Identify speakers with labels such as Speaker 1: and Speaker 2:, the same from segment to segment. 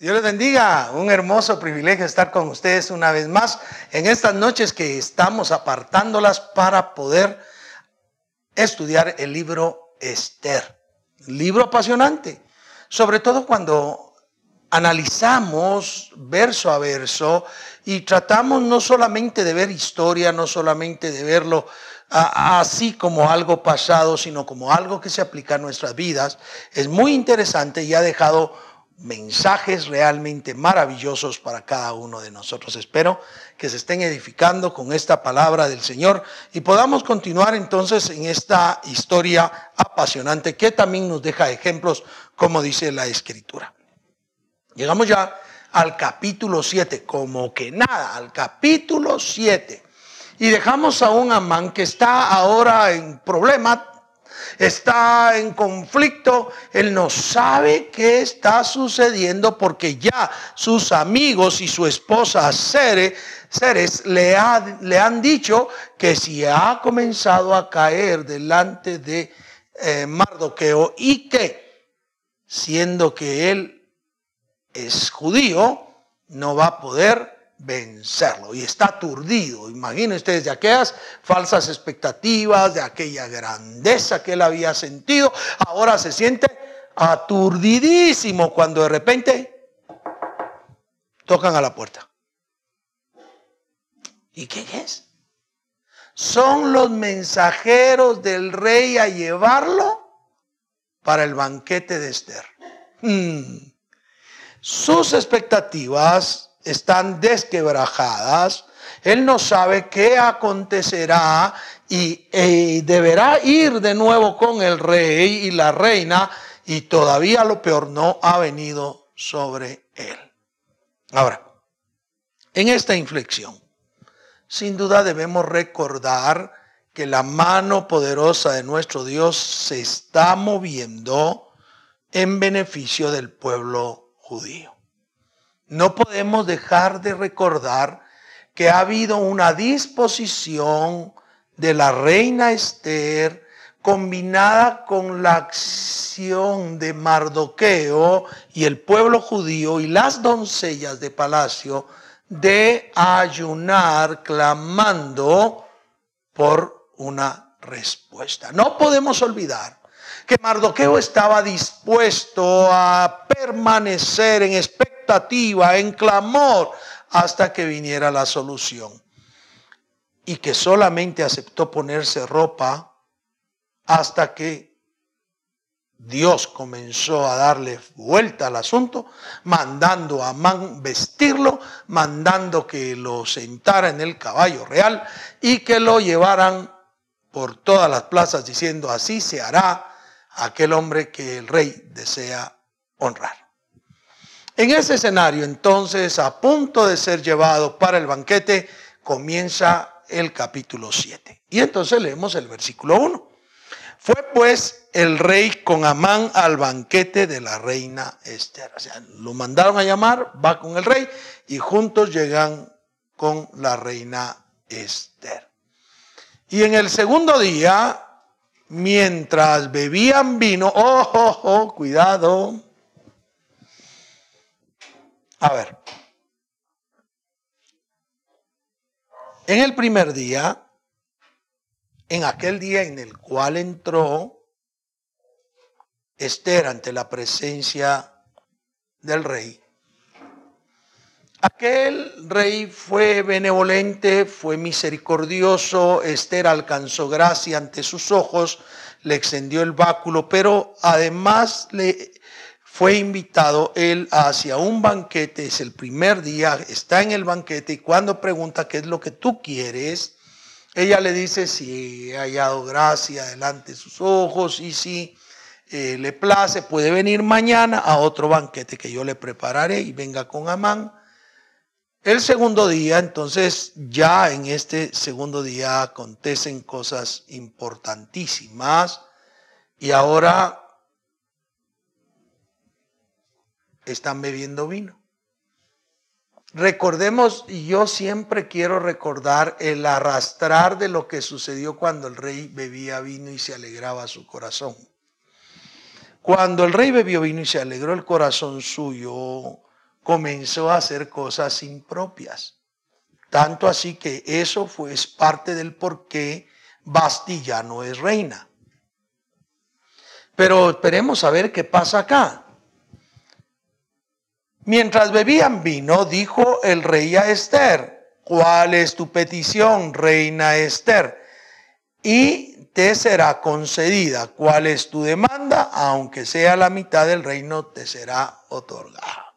Speaker 1: Dios les bendiga. Un hermoso privilegio estar con ustedes una vez más en estas noches que estamos apartándolas para poder estudiar el libro Esther. Libro apasionante, sobre todo cuando analizamos verso a verso y tratamos no solamente de ver historia, no solamente de verlo así como algo pasado, sino como algo que se aplica a nuestras vidas. Es muy interesante y ha dejado mensajes realmente maravillosos para cada uno de nosotros. Espero que se estén edificando con esta palabra del Señor y podamos continuar entonces en esta historia apasionante que también nos deja ejemplos, como dice la Escritura. Llegamos ya al capítulo 7, como que nada, al capítulo 7. Y dejamos a un Amán que está ahora en problema está en conflicto, él no sabe qué está sucediendo porque ya sus amigos y su esposa Ceres, le, le han dicho que si ha comenzado a caer delante de eh, Mardoqueo y que, siendo que él es judío, no va a poder vencerlo y está aturdido. Imaginen ustedes de aquellas falsas expectativas, de aquella grandeza que él había sentido, ahora se siente aturdidísimo cuando de repente tocan a la puerta. ¿Y qué es? Son los mensajeros del rey a llevarlo para el banquete de Esther. Hmm. Sus expectativas están desquebrajadas. Él no sabe qué acontecerá y, e, deberá ir de nuevo con el rey y la reina y todavía lo peor no ha venido sobre él. Ahora, en esta inflexión, sin duda debemos recordar que la mano poderosa de nuestro Dios se está moviendo en beneficio del pueblo judío no podemos dejar de recordar que ha habido una disposición de la reina Esther combinada con la acción de Mardoqueo y el pueblo judío y las doncellas de palacio de ayunar clamando por una respuesta. No podemos olvidar que Mardoqueo estaba dispuesto a permanecer en espera en clamor, hasta que viniera la solución. Y que solamente aceptó ponerse ropa hasta que Dios comenzó a darle vuelta al asunto, mandando a Man vestirlo, mandando que lo sentara en el caballo real y que lo llevaran por todas las plazas diciendo, así se hará aquel hombre que el rey desea honrar. En ese escenario, entonces, a punto de ser llevado para el banquete, comienza el capítulo 7. Y entonces leemos el versículo 1. Fue pues el rey con Amán al banquete de la reina Esther. O sea, lo mandaron a llamar, va con el rey y juntos llegan con la reina Esther. Y en el segundo día, mientras bebían vino, ojo, oh, oh, cuidado, a ver. En el primer día, en aquel día en el cual entró Esther ante la presencia del rey, aquel rey fue benevolente, fue misericordioso, Esther alcanzó gracia ante sus ojos, le extendió el báculo, pero además le fue invitado él hacia un banquete, es el primer día, está en el banquete y cuando pregunta qué es lo que tú quieres, ella le dice si ha hallado gracia delante de sus ojos y si eh, le place, puede venir mañana a otro banquete que yo le prepararé y venga con Amán. El segundo día, entonces ya en este segundo día acontecen cosas importantísimas y ahora están bebiendo vino. Recordemos, y yo siempre quiero recordar el arrastrar de lo que sucedió cuando el rey bebía vino y se alegraba su corazón. Cuando el rey bebió vino y se alegró el corazón suyo, comenzó a hacer cosas impropias. Tanto así que eso fue parte del por qué Basti ya no es reina. Pero esperemos a ver qué pasa acá. Mientras bebían vino, dijo el rey a Esther, ¿cuál es tu petición, reina Esther? Y te será concedida. ¿Cuál es tu demanda? Aunque sea la mitad del reino, te será otorgada.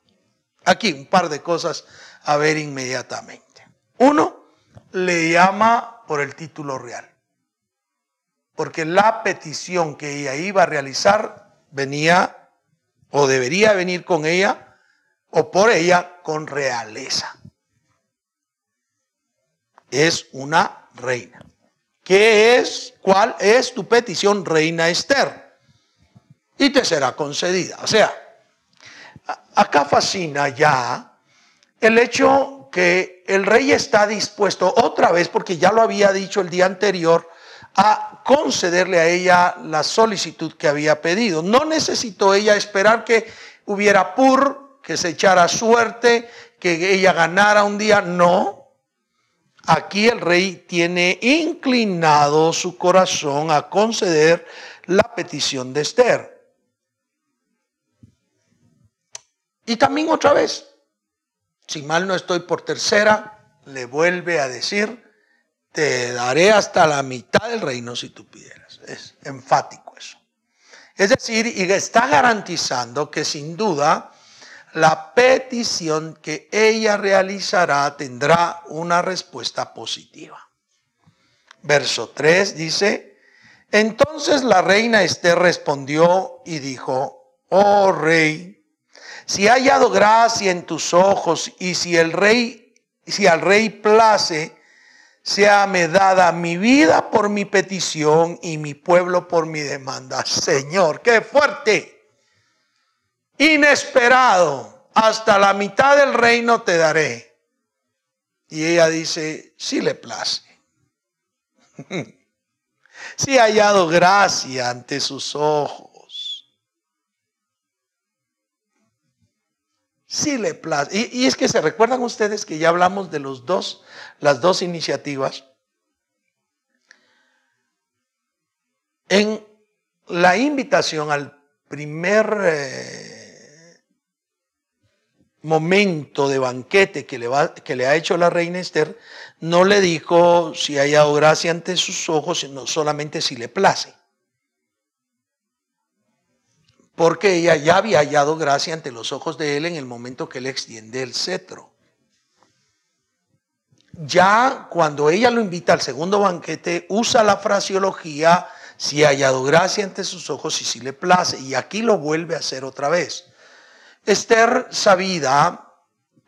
Speaker 1: Aquí un par de cosas a ver inmediatamente. Uno, le llama por el título real. Porque la petición que ella iba a realizar venía o debería venir con ella o por ella con realeza. Es una reina. ¿Qué es? ¿Cuál es tu petición, reina Esther? Y te será concedida. O sea, acá fascina ya el hecho que el rey está dispuesto otra vez, porque ya lo había dicho el día anterior, a concederle a ella la solicitud que había pedido. No necesitó ella esperar que hubiera pur, que se echara suerte, que ella ganara un día. No. Aquí el rey tiene inclinado su corazón a conceder la petición de Esther. Y también otra vez, si mal no estoy por tercera, le vuelve a decir, te daré hasta la mitad del reino si tú pidieras. Es enfático eso. Es decir, y está garantizando que sin duda la petición que ella realizará tendrá una respuesta positiva. Verso 3 dice, entonces la reina Esther respondió y dijo, oh rey, si ha hallado gracia en tus ojos y si el rey, si al rey place, sea me dada mi vida por mi petición y mi pueblo por mi demanda. Señor, qué fuerte. Inesperado. Hasta la mitad del reino te daré. Y ella dice, si le place. si ha hallado gracia ante sus ojos sí le place. Y, es que se recuerdan ustedes que ya hablamos de los dos, las dos iniciativas. En la invitación al primer eh, momento de banquete que le, va, que le ha hecho la reina Esther, no le dijo si haya gracia ante sus ojos, sino solamente si le place porque ella ya había hallado gracia ante los ojos de él en el momento que él extiende el cetro. Ya cuando ella lo invita al segundo banquete, usa la fraseología, si ha hallado gracia ante sus ojos y si le place, y aquí lo vuelve a hacer otra vez. Esther sabida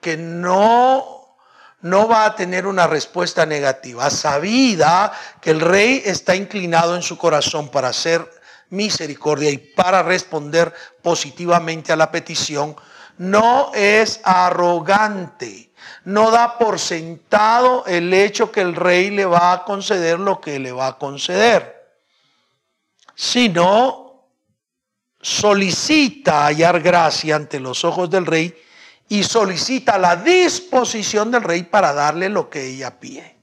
Speaker 1: que no, no va a tener una respuesta negativa, sabida que el rey está inclinado en su corazón para hacer misericordia y para responder positivamente a la petición, no es arrogante, no da por sentado el hecho que el rey le va a conceder lo que le va a conceder, sino solicita hallar gracia ante los ojos del rey y solicita la disposición del rey para darle lo que ella pide.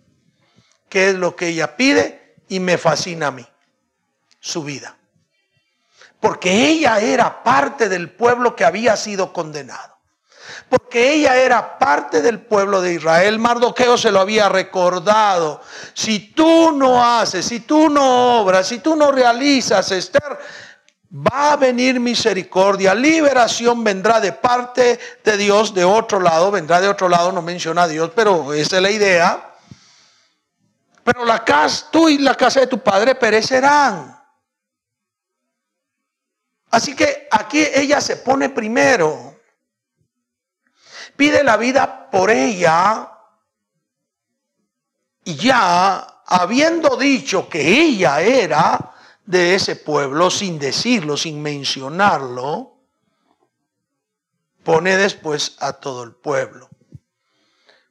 Speaker 1: ¿Qué es lo que ella pide? Y me fascina a mí, su vida porque ella era parte del pueblo que había sido condenado. Porque ella era parte del pueblo de Israel. Mardoqueo se lo había recordado. Si tú no haces, si tú no obras, si tú no realizas, Esther, va a venir misericordia, liberación vendrá de parte de Dios, de otro lado, vendrá de otro lado, no menciona a Dios, pero esa es la idea. Pero la casa, tú y la casa de tu padre perecerán. Así que aquí ella se pone primero. Pide la vida por ella. Y ya, habiendo dicho que ella era de ese pueblo, sin decirlo, sin mencionarlo, pone después a todo el pueblo.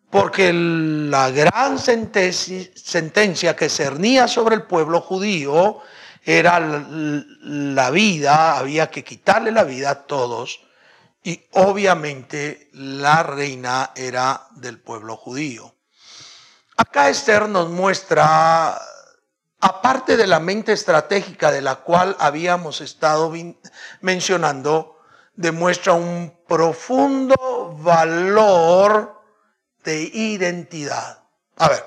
Speaker 1: Porque la gran sentencia que cernía sobre el pueblo judío era la vida, había que quitarle la vida a todos Y obviamente la reina era del pueblo judío. Acá Esther nos muestra, aparte de la mente estratégica de la cual habíamos estado mencionando, demuestra un profundo valor de identidad. A ver,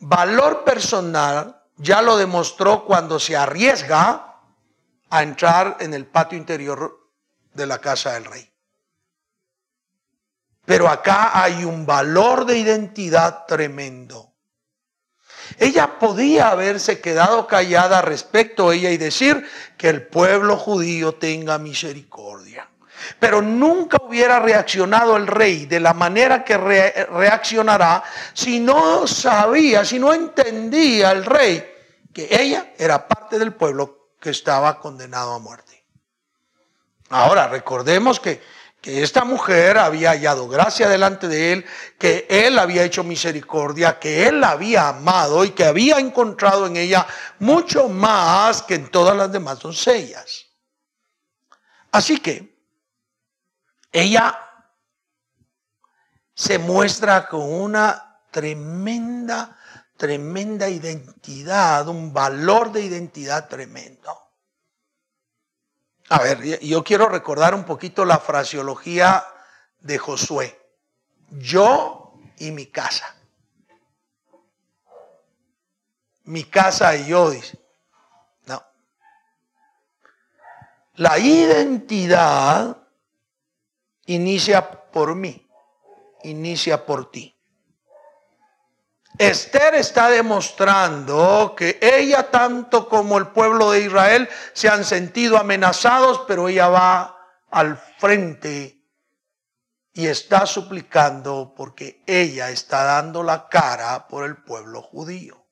Speaker 1: valor personal ya lo demostró cuando se arriesga a entrar en el patio interior de la casa del rey. Pero acá hay un valor de identidad tremendo. Ella podía haberse quedado callada respecto a ella y decir que el pueblo judío tenga misericordia. Pero nunca hubiera reaccionado el rey de la manera que reaccionará si no sabía, si no entendía el rey que ella era parte del pueblo que estaba condenado a muerte. Ahora, recordemos que, que esta mujer había hallado gracia delante de él, que él había hecho misericordia, que él la había amado y que había encontrado en ella mucho más que en todas las demás doncellas. Así que ella se muestra con una tremenda tremenda identidad, un valor de identidad tremendo. A ver, yo quiero recordar un poquito la fraseología de Josué. Yo y mi casa. Mi casa y yo, dice. No. La identidad inicia por mí, inicia por ti. Esther está demostrando que ella tanto como el pueblo de Israel se han sentido amenazados, pero ella va al frente y está suplicando porque ella está dando la cara por el pueblo judío.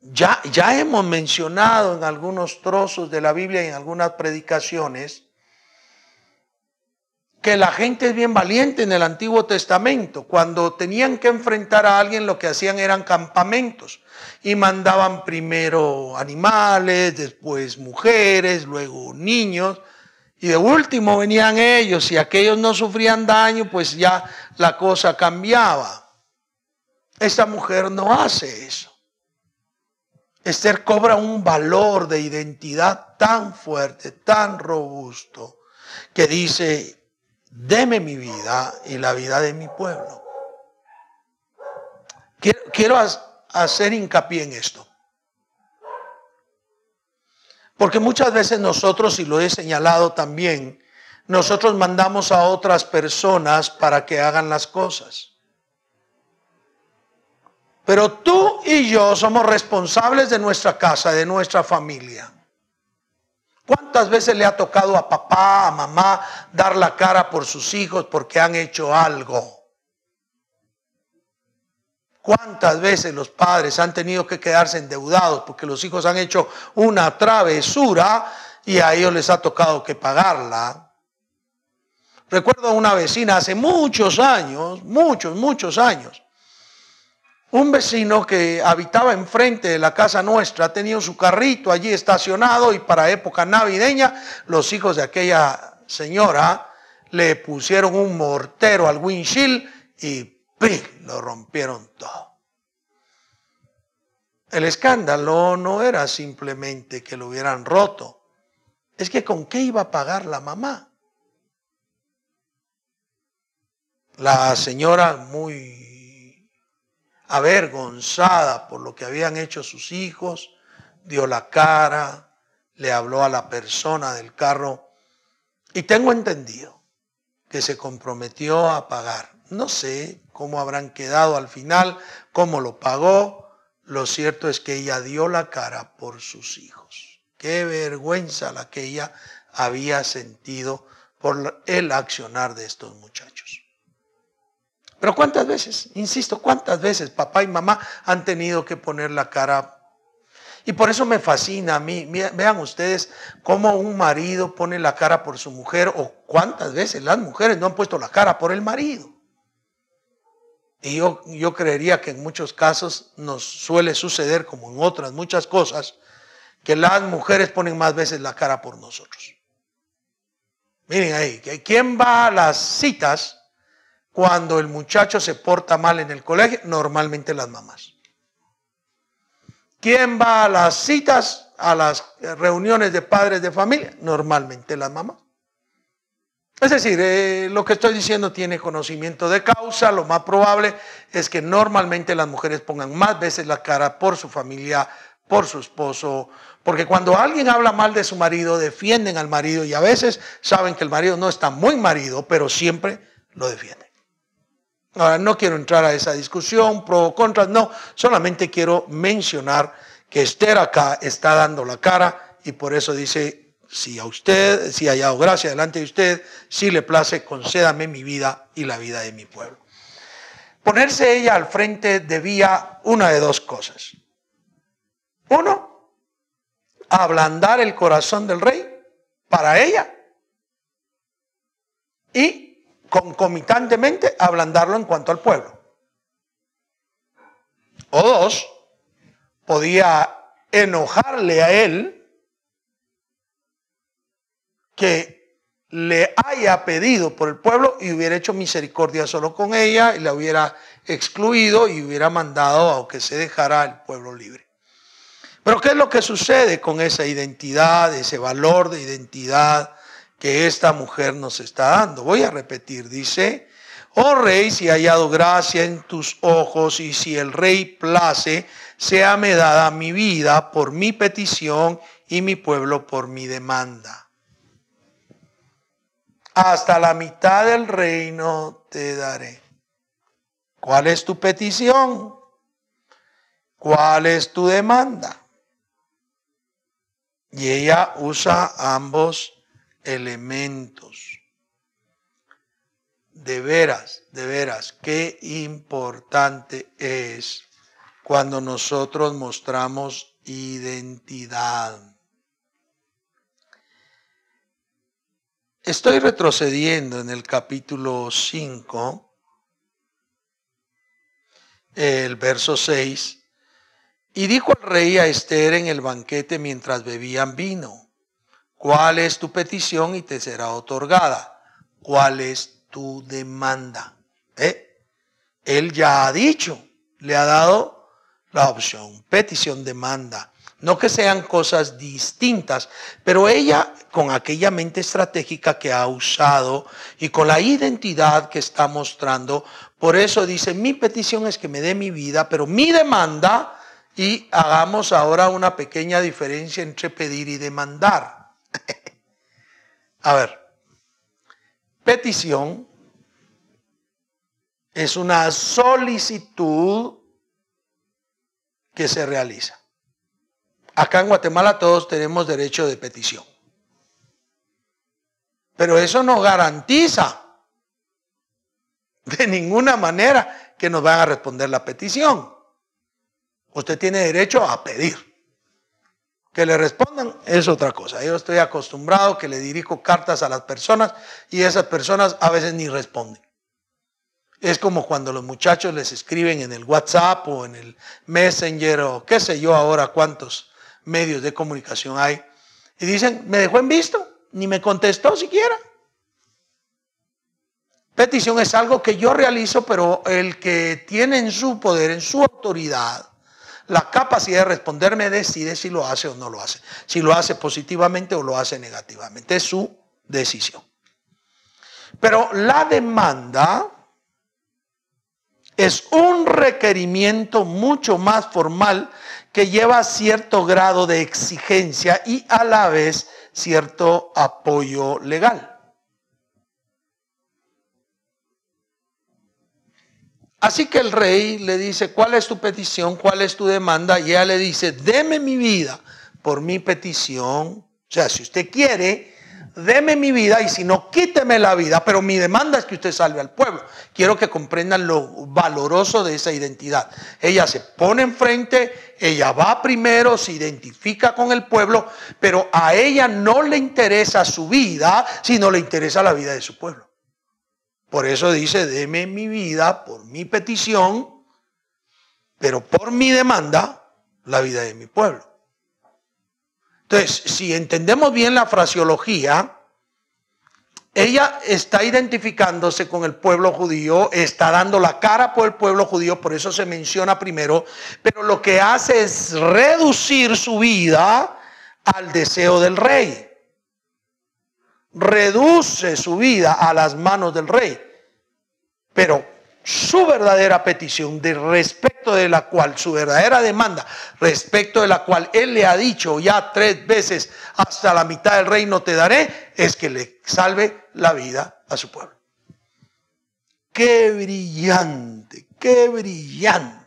Speaker 1: Ya, ya hemos mencionado en algunos trozos de la Biblia y en algunas predicaciones que la gente es bien valiente en el Antiguo Testamento. Cuando tenían que enfrentar a alguien, lo que hacían eran campamentos y mandaban primero animales, después mujeres, luego niños. Y de último venían ellos, y aquellos no sufrían daño, pues ya la cosa cambiaba. Esta mujer no hace eso. Esther cobra un valor de identidad tan fuerte, tan robusto, que dice, deme mi vida y la vida de mi pueblo. Quiero, hacer hincapié en esto. Porque muchas veces nosotros, y lo he señalado también, nosotros mandamos a otras personas para que hagan las cosas. Pero tú y yo somos responsables de nuestra casa, de nuestra familia. ¿Cuántas veces le ha tocado a papá, a mamá dar la cara por sus hijos porque han hecho algo? ¿Cuántas veces los padres han tenido que quedarse endeudados porque los hijos han hecho una travesura y a ellos les ha tocado que pagarla? Recuerdo a una vecina hace muchos años, muchos, muchos años, un vecino que habitaba enfrente de la casa nuestra tenía su carrito allí estacionado y para época navideña los hijos de aquella señora le pusieron un mortero al windshield y ¡pim! lo rompieron todo. El escándalo no era simplemente que lo hubieran roto, es que con qué iba a pagar la mamá. La señora muy avergonzada por lo que habían hecho sus hijos, dio la cara, le habló a la persona del carro y tengo entendido que se comprometió a pagar. No sé cómo habrán quedado al final, cómo lo pagó. Lo cierto es que ella dio la cara por sus hijos. Qué vergüenza la que ella había sentido por el accionar de estos muchachos. Pero cuántas veces, insisto, cuántas veces papá y mamá han tenido que poner la cara. Y por eso me fascina a mí. Vean ustedes cómo un marido pone la cara por su mujer o cuántas veces las mujeres no han puesto la cara por el marido. Y yo, yo creería que en muchos casos nos suele suceder, como en otras muchas cosas, que las mujeres ponen más veces la cara por nosotros. Miren ahí, ¿quién va a las citas cuando el muchacho se porta mal en el colegio? Normalmente las mamás. ¿Quién va a las citas, a las reuniones de padres de familia? Normalmente las mamás. Es decir, eh, lo que estoy diciendo tiene conocimiento de causa. Lo más probable es que normalmente las mujeres pongan más veces la cara por su familia, por su esposo, porque cuando alguien habla mal de su marido, defienden al marido y a veces saben que el marido no está muy marido, pero siempre lo defienden. Ahora, no quiero entrar a esa discusión, pro o contra, no, solamente quiero mencionar que Esther acá está dando la cara y por eso dice, si a usted, si hallado gracia delante de usted, si le place, concédame mi vida y la vida de mi pueblo. Ponerse ella al frente debía una de dos cosas. Uno, ablandar el corazón del rey para ella y concomitantemente ablandarlo en cuanto al pueblo. O dos, podía enojarle a él que le haya pedido por el pueblo y hubiera hecho misericordia solo con ella y la hubiera excluido y hubiera mandado a que se dejara el pueblo libre. Pero ¿qué es lo que sucede con esa identidad, ese valor de identidad que esta mujer nos está dando? Voy a repetir, dice, oh rey, si hallado gracia en tus ojos y si el rey place, sea me dada mi vida por mi petición y mi pueblo por mi demanda hasta la mitad del reino te daré. ¿Cuál es tu petición? ¿Cuál es tu demanda? Y ella usa ambos elementos. De veras, de veras, qué importante es cuando nosotros mostramos identidad. Estoy retrocediendo en el capítulo 5, el verso 6, y dijo el rey a Esther en el banquete mientras bebían vino, ¿cuál es tu petición y te será otorgada? ¿Cuál es tu demanda? ¿Eh? Él ya ha dicho, le ha dado la opción, petición, demanda. No que sean cosas distintas, pero ella con aquella mente estratégica que ha usado y con la identidad que está mostrando, por eso dice, mi petición es que me dé mi vida, pero mi demanda, y hagamos ahora una pequeña diferencia entre pedir y demandar. A ver, petición es una solicitud que se realiza. Acá en Guatemala todos tenemos derecho de petición. Pero eso no garantiza de ninguna manera que nos van a responder la petición. Usted tiene derecho a pedir. Que le respondan es otra cosa. Yo estoy acostumbrado que le dirijo cartas a las personas y esas personas a veces ni responden. Es como cuando los muchachos les escriben en el WhatsApp o en el Messenger o qué sé yo ahora cuántos medios de comunicación hay. Y dicen, me dejó en visto, ni me contestó siquiera. Petición es algo que yo realizo, pero el que tiene en su poder, en su autoridad, la capacidad de responderme decide si lo hace o no lo hace. Si lo hace positivamente o lo hace negativamente. Es su decisión. Pero la demanda es un requerimiento mucho más formal que lleva cierto grado de exigencia y a la vez cierto apoyo legal. Así que el rey le dice, ¿cuál es tu petición? ¿Cuál es tu demanda? Y ella le dice, deme mi vida por mi petición. O sea, si usted quiere, deme mi vida y si no, quíteme la vida, pero mi demanda es que usted salve al pueblo. Quiero que comprendan lo valoroso de esa identidad. Ella se pone enfrente, ella va primero, se identifica con el pueblo, pero a ella no le interesa su vida, sino le interesa la vida de su pueblo. Por eso dice, deme mi vida por mi petición, pero por mi demanda, la vida de mi pueblo. Entonces, si entendemos bien la fraseología, ella está identificándose con el pueblo judío, está dando la cara por el pueblo judío, por eso se menciona primero, pero lo que hace es reducir su vida al deseo del rey. Reduce su vida a las manos del rey. Pero su verdadera petición, de respecto de la cual, su verdadera demanda, respecto de la cual él le ha dicho ya tres veces, hasta la mitad del reino te daré, es que le salve la vida a su pueblo. Qué brillante, qué brillante.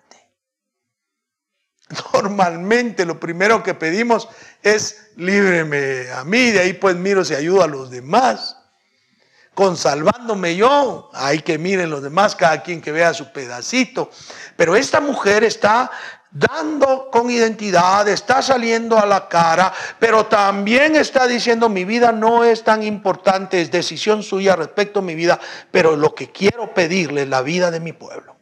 Speaker 1: Normalmente lo primero que pedimos es líbreme a mí, de ahí pues miro si ayudo a los demás con salvándome yo. Hay que miren los demás, cada quien que vea su pedacito. Pero esta mujer está dando con identidad, está saliendo a la cara, pero también está diciendo mi vida no es tan importante, es decisión suya respecto a mi vida, pero lo que quiero pedirle es la vida de mi pueblo.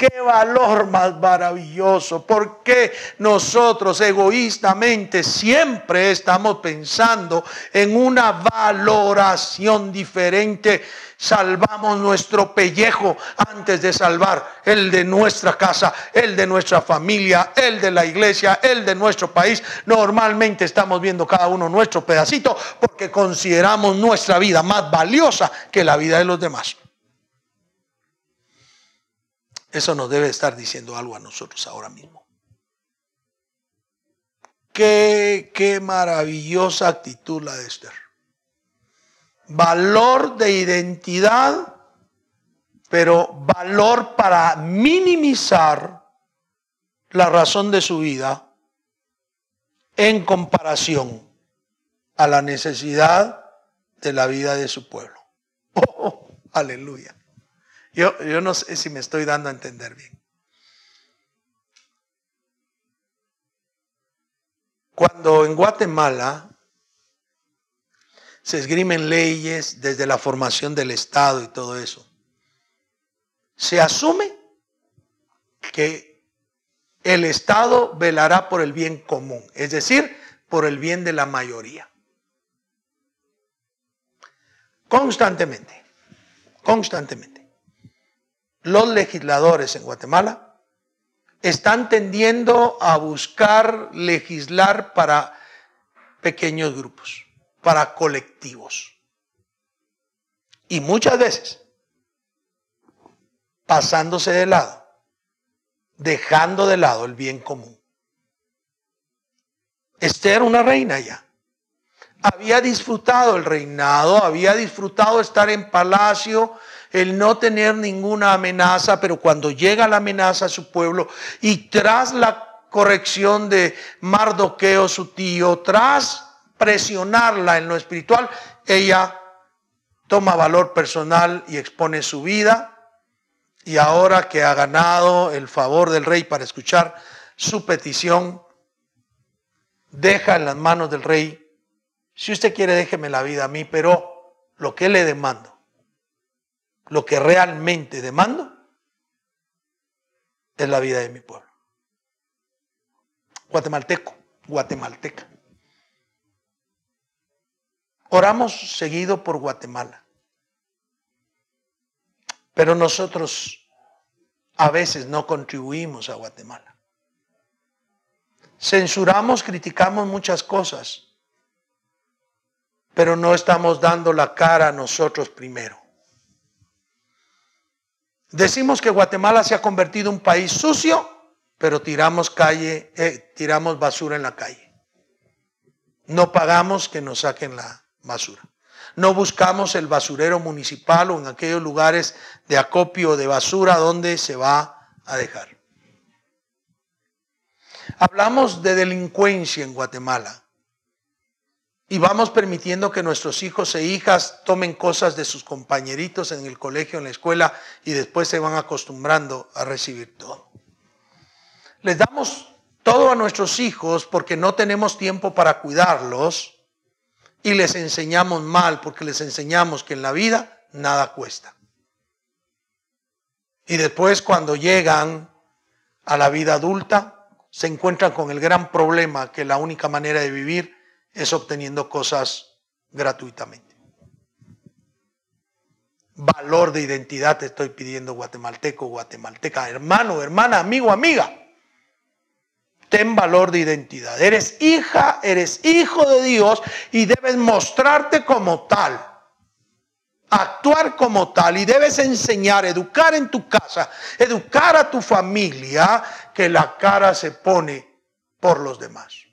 Speaker 1: Qué valor más maravilloso. Porque nosotros egoístamente siempre estamos pensando en una valoración diferente? Salvamos nuestro pellejo antes de salvar el de nuestra casa, el de nuestra familia, el de la iglesia, el de nuestro país. Normalmente estamos viendo cada uno nuestro pedacito porque consideramos nuestra vida más valiosa que la vida de los demás. Eso nos debe estar diciendo algo a nosotros ahora mismo. Qué, qué maravillosa actitud la de Esther. Valor de identidad, pero valor para minimizar la razón de su vida en comparación a la necesidad de la vida de su pueblo. Oh, aleluya. Yo, no sé si me estoy dando a entender bien. Cuando en Guatemala se esgrimen leyes desde la formación del Estado y todo eso, se asume que el Estado velará por el bien común, es decir, por el bien de la mayoría. Constantemente, constantemente los legisladores en Guatemala están tendiendo a buscar legislar para pequeños grupos, para colectivos. Y muchas veces pasándose de lado, dejando de lado el bien común. Esther, una reina ya, había disfrutado el reinado, había disfrutado estar en palacio, el no tener ninguna amenaza, pero cuando llega la amenaza a su pueblo y tras la corrección de Mardoqueo, su tío, tras presionarla en lo espiritual, ella toma valor personal y expone su vida. Y ahora que ha ganado el favor del rey para escuchar su petición, deja en las manos del rey, si usted quiere déjeme la vida a mí, pero lo que le demando lo que realmente demando es la vida de mi pueblo. Guatemalteco, guatemalteca. Oramos seguido por Guatemala. Pero nosotros a veces no contribuimos a Guatemala. Censuramos, criticamos muchas cosas, pero no estamos dando la cara a nosotros primero. Decimos que Guatemala se ha convertido en un país sucio, pero tiramos calle, eh, tiramos basura en la calle. No pagamos que nos saquen la basura. No buscamos el basurero municipal o en aquellos lugares de acopio de basura donde se va a dejar. Hablamos de delincuencia en Guatemala. Y vamos permitiendo que nuestros hijos e hijas tomen cosas de sus compañeritos en el colegio, en la escuela, y después se van acostumbrando a recibir todo. Les damos todo a nuestros hijos porque no tenemos tiempo para cuidarlos y les enseñamos mal porque les enseñamos que en la vida nada cuesta. Y después cuando llegan a la vida adulta, se encuentran con el gran problema que la única manera de vivir es obteniendo cosas gratuitamente. Valor de identidad te estoy pidiendo guatemalteco, guatemalteca, hermano, hermana, amigo, amiga. Ten valor de identidad. Eres hija, eres hijo de Dios y debes mostrarte como tal. Actuar como tal y debes enseñar, educar en tu casa, educar a tu familia que la cara se pone por los demás.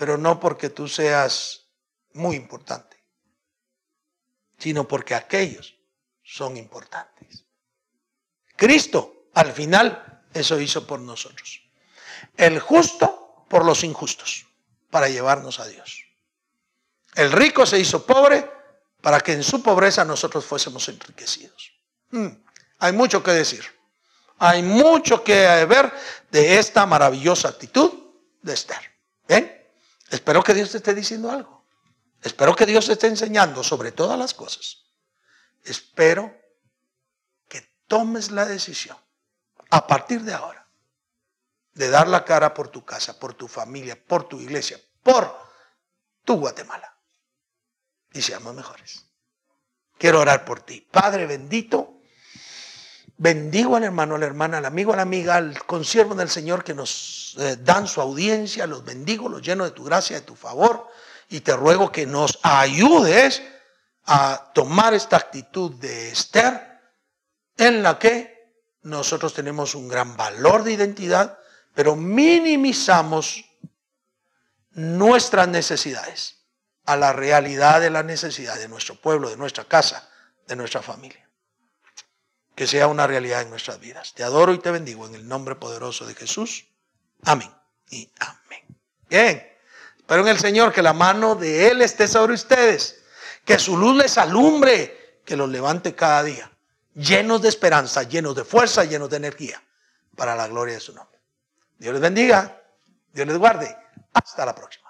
Speaker 1: Pero no porque tú seas muy importante, sino porque aquellos son importantes. Cristo, al final, eso hizo por nosotros. El justo por los injustos, para llevarnos a Dios. El rico se hizo pobre para que en su pobreza nosotros fuésemos enriquecidos. Hmm, hay mucho que decir. Hay mucho que ver de esta maravillosa actitud de Esther. ¿Ven? Espero que Dios te esté diciendo algo. Espero que Dios te esté enseñando sobre todas las cosas. Espero que tomes la decisión a partir de ahora de dar la cara por tu casa, por tu familia, por tu iglesia, por tu Guatemala. Y seamos mejores. Quiero orar por ti. Padre bendito. Bendigo al hermano, a la hermana, al amigo, a la amiga, al consiervo del Señor que nos eh, dan su audiencia. Los bendigo, los lleno de tu gracia, de tu favor. Y te ruego que nos ayudes a tomar esta actitud de Esther en la que nosotros tenemos un gran valor de identidad, pero minimizamos nuestras necesidades a la realidad de la necesidad de nuestro pueblo, de nuestra casa, de nuestra familia que sea una realidad en nuestras vidas. Te adoro y te bendigo en el nombre poderoso de Jesús. Amén y amén. Bien, espero en el Señor que la mano de Él esté sobre ustedes, que su luz les alumbre, que los levante cada día, llenos de esperanza, llenos de fuerza, llenos de energía, para la gloria de su nombre. Dios les bendiga, Dios les guarde. Hasta la próxima.